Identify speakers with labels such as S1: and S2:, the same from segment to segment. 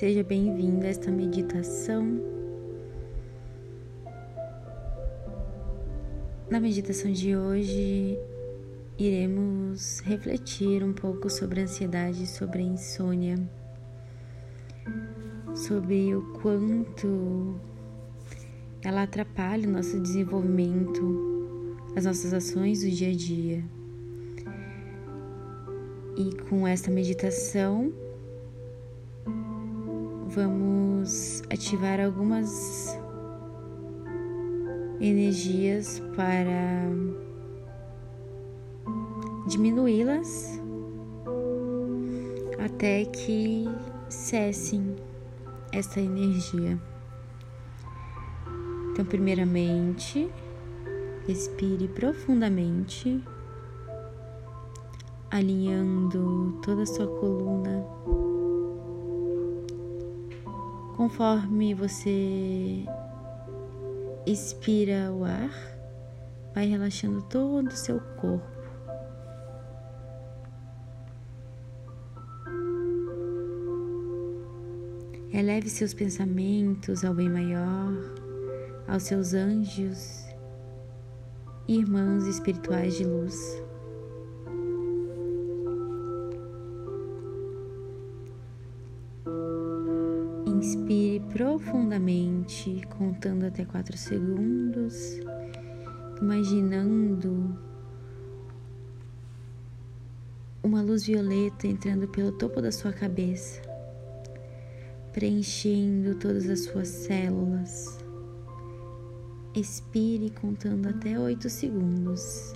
S1: Seja bem-vindo a esta meditação. Na meditação de hoje, iremos refletir um pouco sobre a ansiedade, sobre a insônia, sobre o quanto ela atrapalha o nosso desenvolvimento, as nossas ações do dia a dia. E com esta meditação, vamos ativar algumas energias para diminuí-las até que cessem essa energia. Então, primeiramente, respire profundamente, alinhando toda a sua coluna Conforme você expira o ar, vai relaxando todo o seu corpo. Eleve seus pensamentos ao bem maior, aos seus anjos, irmãos espirituais de luz. Inspire profundamente, contando até quatro segundos, imaginando uma luz violeta entrando pelo topo da sua cabeça, preenchendo todas as suas células. Expire contando até oito segundos,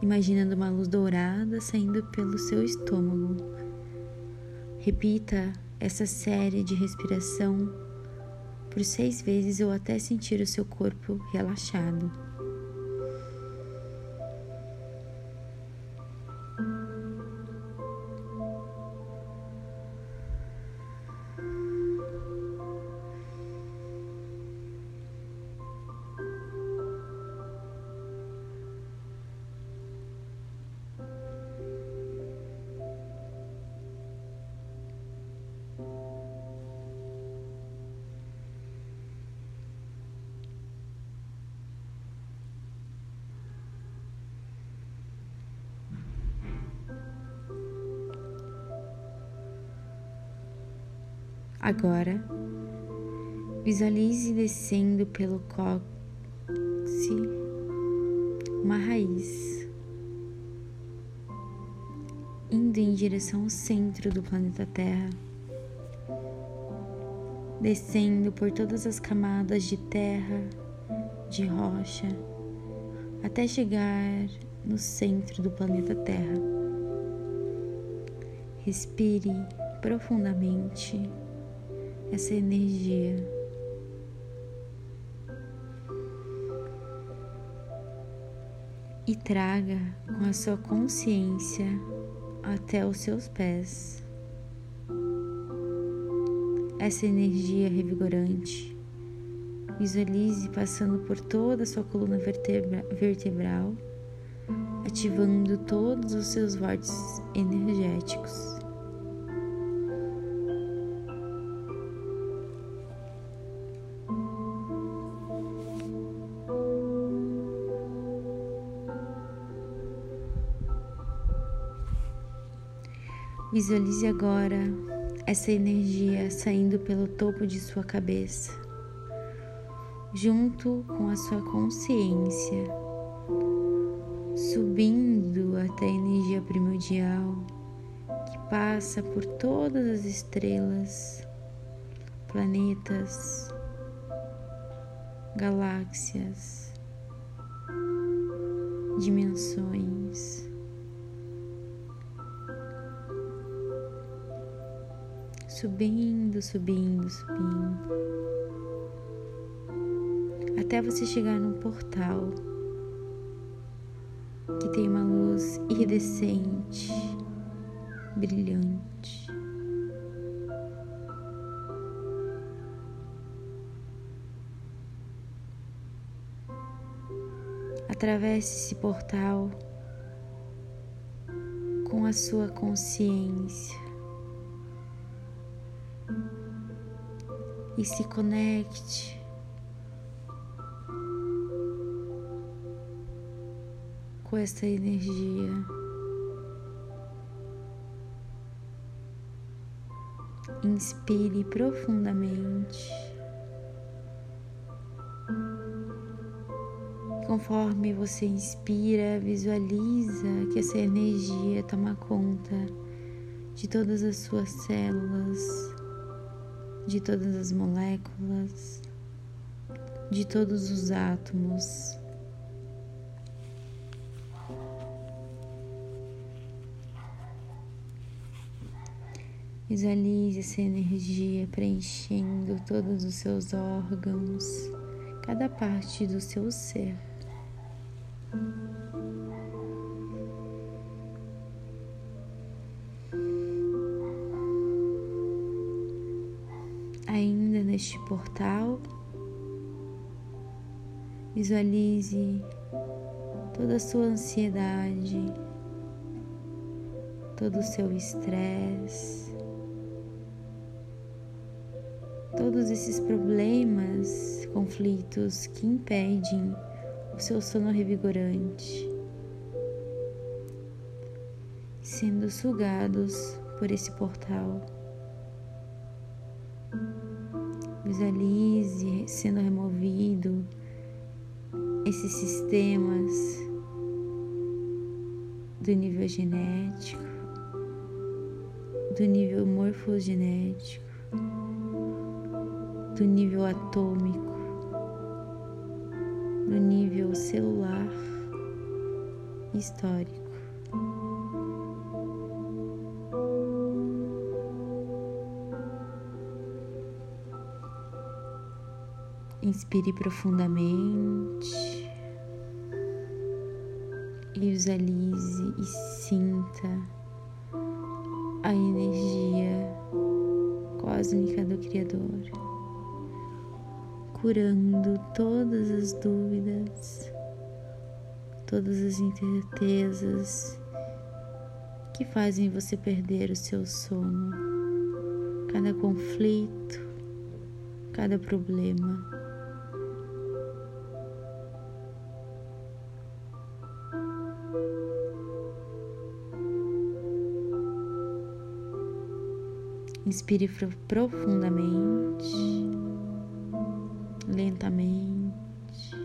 S1: imaginando uma luz dourada saindo pelo seu estômago. Repita essa série de respiração por seis vezes ou até sentir o seu corpo relaxado. Agora, visualize descendo pelo cóccix uma raiz, indo em direção ao centro do planeta Terra, descendo por todas as camadas de terra, de rocha, até chegar no centro do planeta Terra. Respire profundamente essa energia. E traga com a sua consciência até os seus pés essa energia revigorante. Visualize passando por toda a sua coluna vertebra vertebral, ativando todos os seus vórtices energéticos. Visualize agora essa energia saindo pelo topo de sua cabeça, junto com a sua consciência, subindo até a energia primordial que passa por todas as estrelas, planetas, galáxias, dimensões. Subindo, subindo, subindo, até você chegar num portal que tem uma luz iridescente, brilhante. Atravesse esse portal com a sua consciência e se conecte com essa energia. Inspire profundamente. Conforme você inspira, visualiza que essa energia toma conta de todas as suas células, de todas as moléculas, de todos os átomos. Visualize essa energia preenchendo todos os seus órgãos, cada parte do seu ser. Neste portal, visualize toda a sua ansiedade, todo o seu estresse, todos esses problemas, conflitos que impedem o seu sono revigorante, sendo sugados por esse portal. Visualize sendo removido esses sistemas do nível genético, do nível morfogenético, do nível atômico no nível celular histórico. Inspire profundamente e visualize e sinta a energia cósmica do Criador curando todas as dúvidas, todas as incertezas que fazem você perder o seu sono, cada conflito, cada problema. Inspire profundamente lentamente.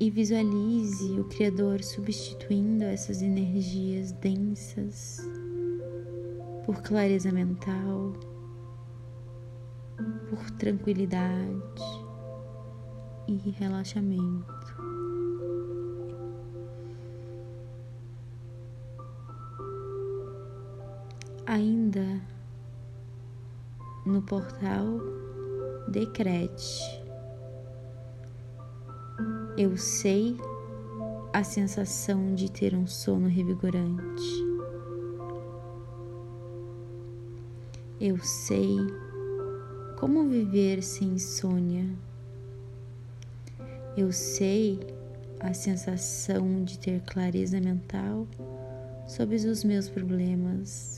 S1: E visualize o Criador substituindo essas energias densas por clareza mental, por tranquilidade e relaxamento. Ainda no portal Decrete. Eu sei a sensação de ter um sono revigorante. Eu sei como viver sem insônia. Eu sei a sensação de ter clareza mental sobre os meus problemas.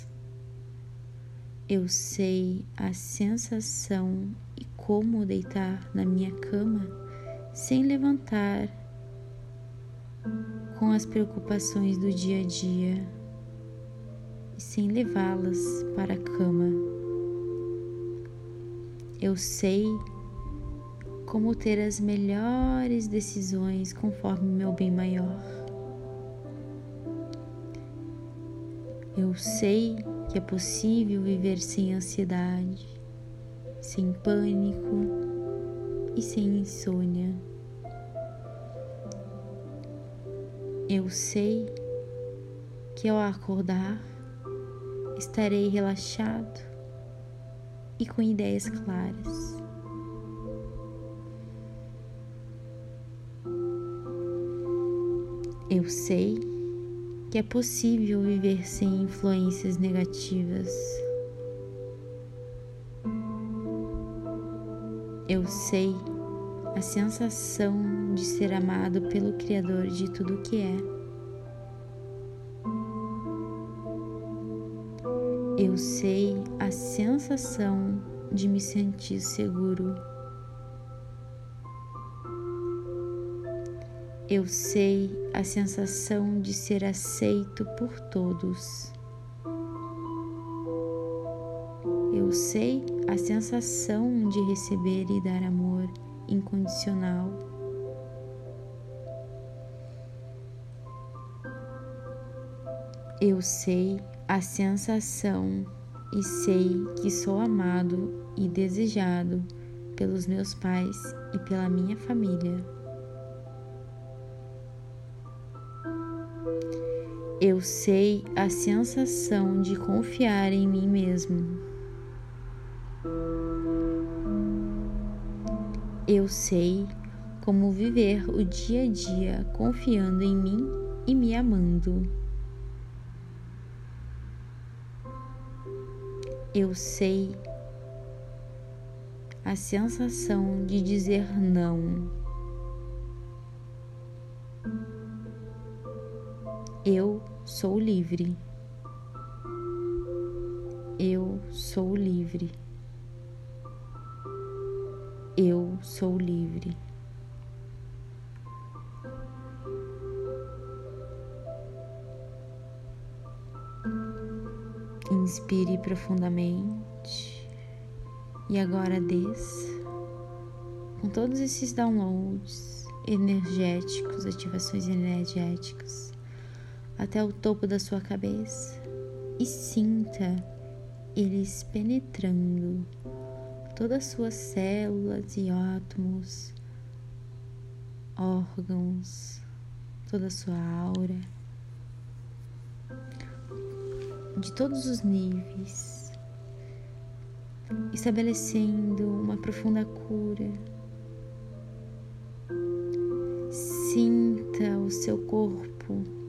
S1: Eu sei a sensação e como deitar na minha cama sem levantar com as preocupações do dia a dia e sem levá-las para a cama. Eu sei como ter as melhores decisões conforme meu bem maior. Eu sei que é possível viver sem ansiedade, sem pânico e sem insônia. Eu sei que ao acordar estarei relaxado e com ideias claras. Eu sei que é possível viver sem influências negativas. Eu sei a sensação de ser amado pelo Criador de tudo que é. Eu sei a sensação de me sentir seguro. Eu sei a sensação de ser aceito por todos. Eu sei a sensação de receber e dar amor incondicional. Eu sei a sensação e sei que sou amado e desejado pelos meus pais e pela minha família. Eu sei a sensação de confiar em mim mesmo. Eu sei como viver o dia a dia confiando em mim e me amando. Eu sei a sensação de dizer não. Eu sou livre. Eu sou livre. Eu sou livre. Inspire profundamente e agora desça com todos esses downloads energéticos, ativações energéticas até o topo da sua cabeça e sinta eles penetrando todas as suas células e átomos, órgãos, toda a sua aura, de todos os níveis, estabelecendo uma profunda cura. Sinta o seu corpo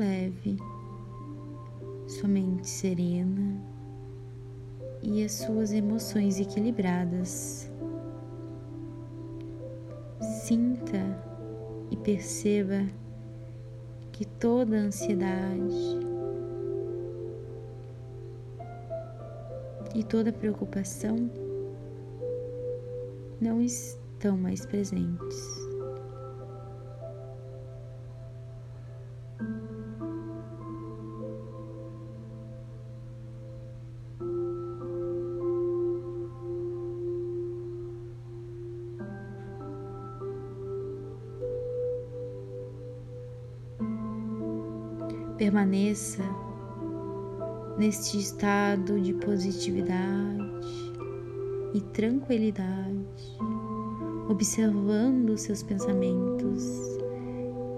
S1: leve, sua mente serena e as suas emoções equilibradas. Sinta e perceba que toda ansiedade e toda preocupação não estão mais presentes. Permaneça neste estado de positividade e tranquilidade, observando os seus pensamentos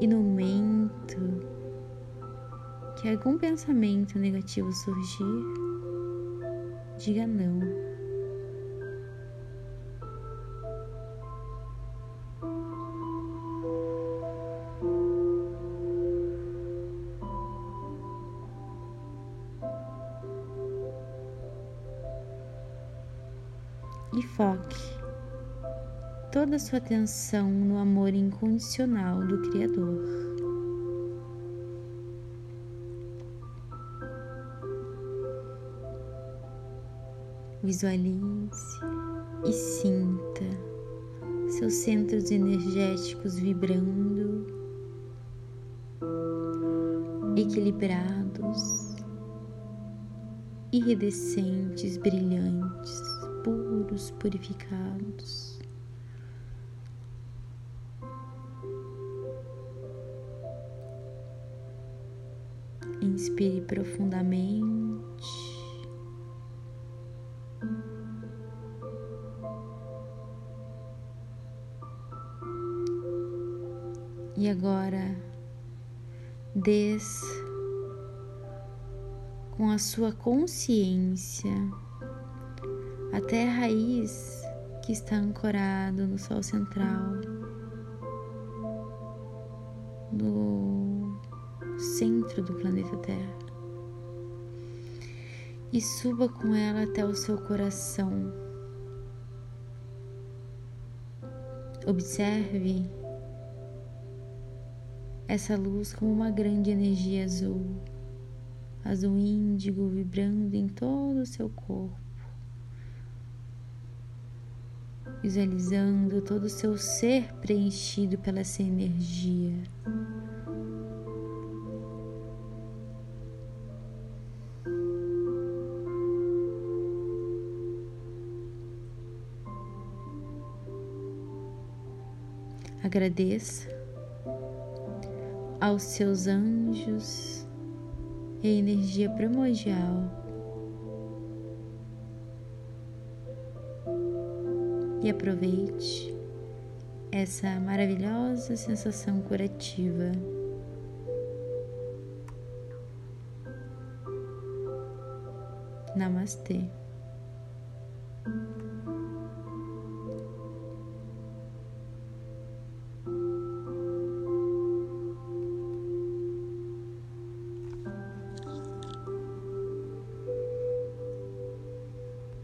S1: e no momento que algum pensamento negativo surgir, diga não. E foque toda a sua atenção no amor incondicional do Criador. Visualize e sinta seus centros energéticos vibrando, equilibrados, iridescentes, brilhantes puros, purificados. Inspire profundamente. E agora, desça com a sua consciência até a raiz que está ancorado no Sol central, no centro do planeta Terra, e suba com ela até o seu coração. Observe essa luz como uma grande energia azul. Azul índigo vibrando em todo o seu corpo, visualizando todo o seu ser preenchido pela essa energia. Agradeça aos seus anjos e energia primordial. E aproveite essa maravilhosa sensação curativa. Namastê.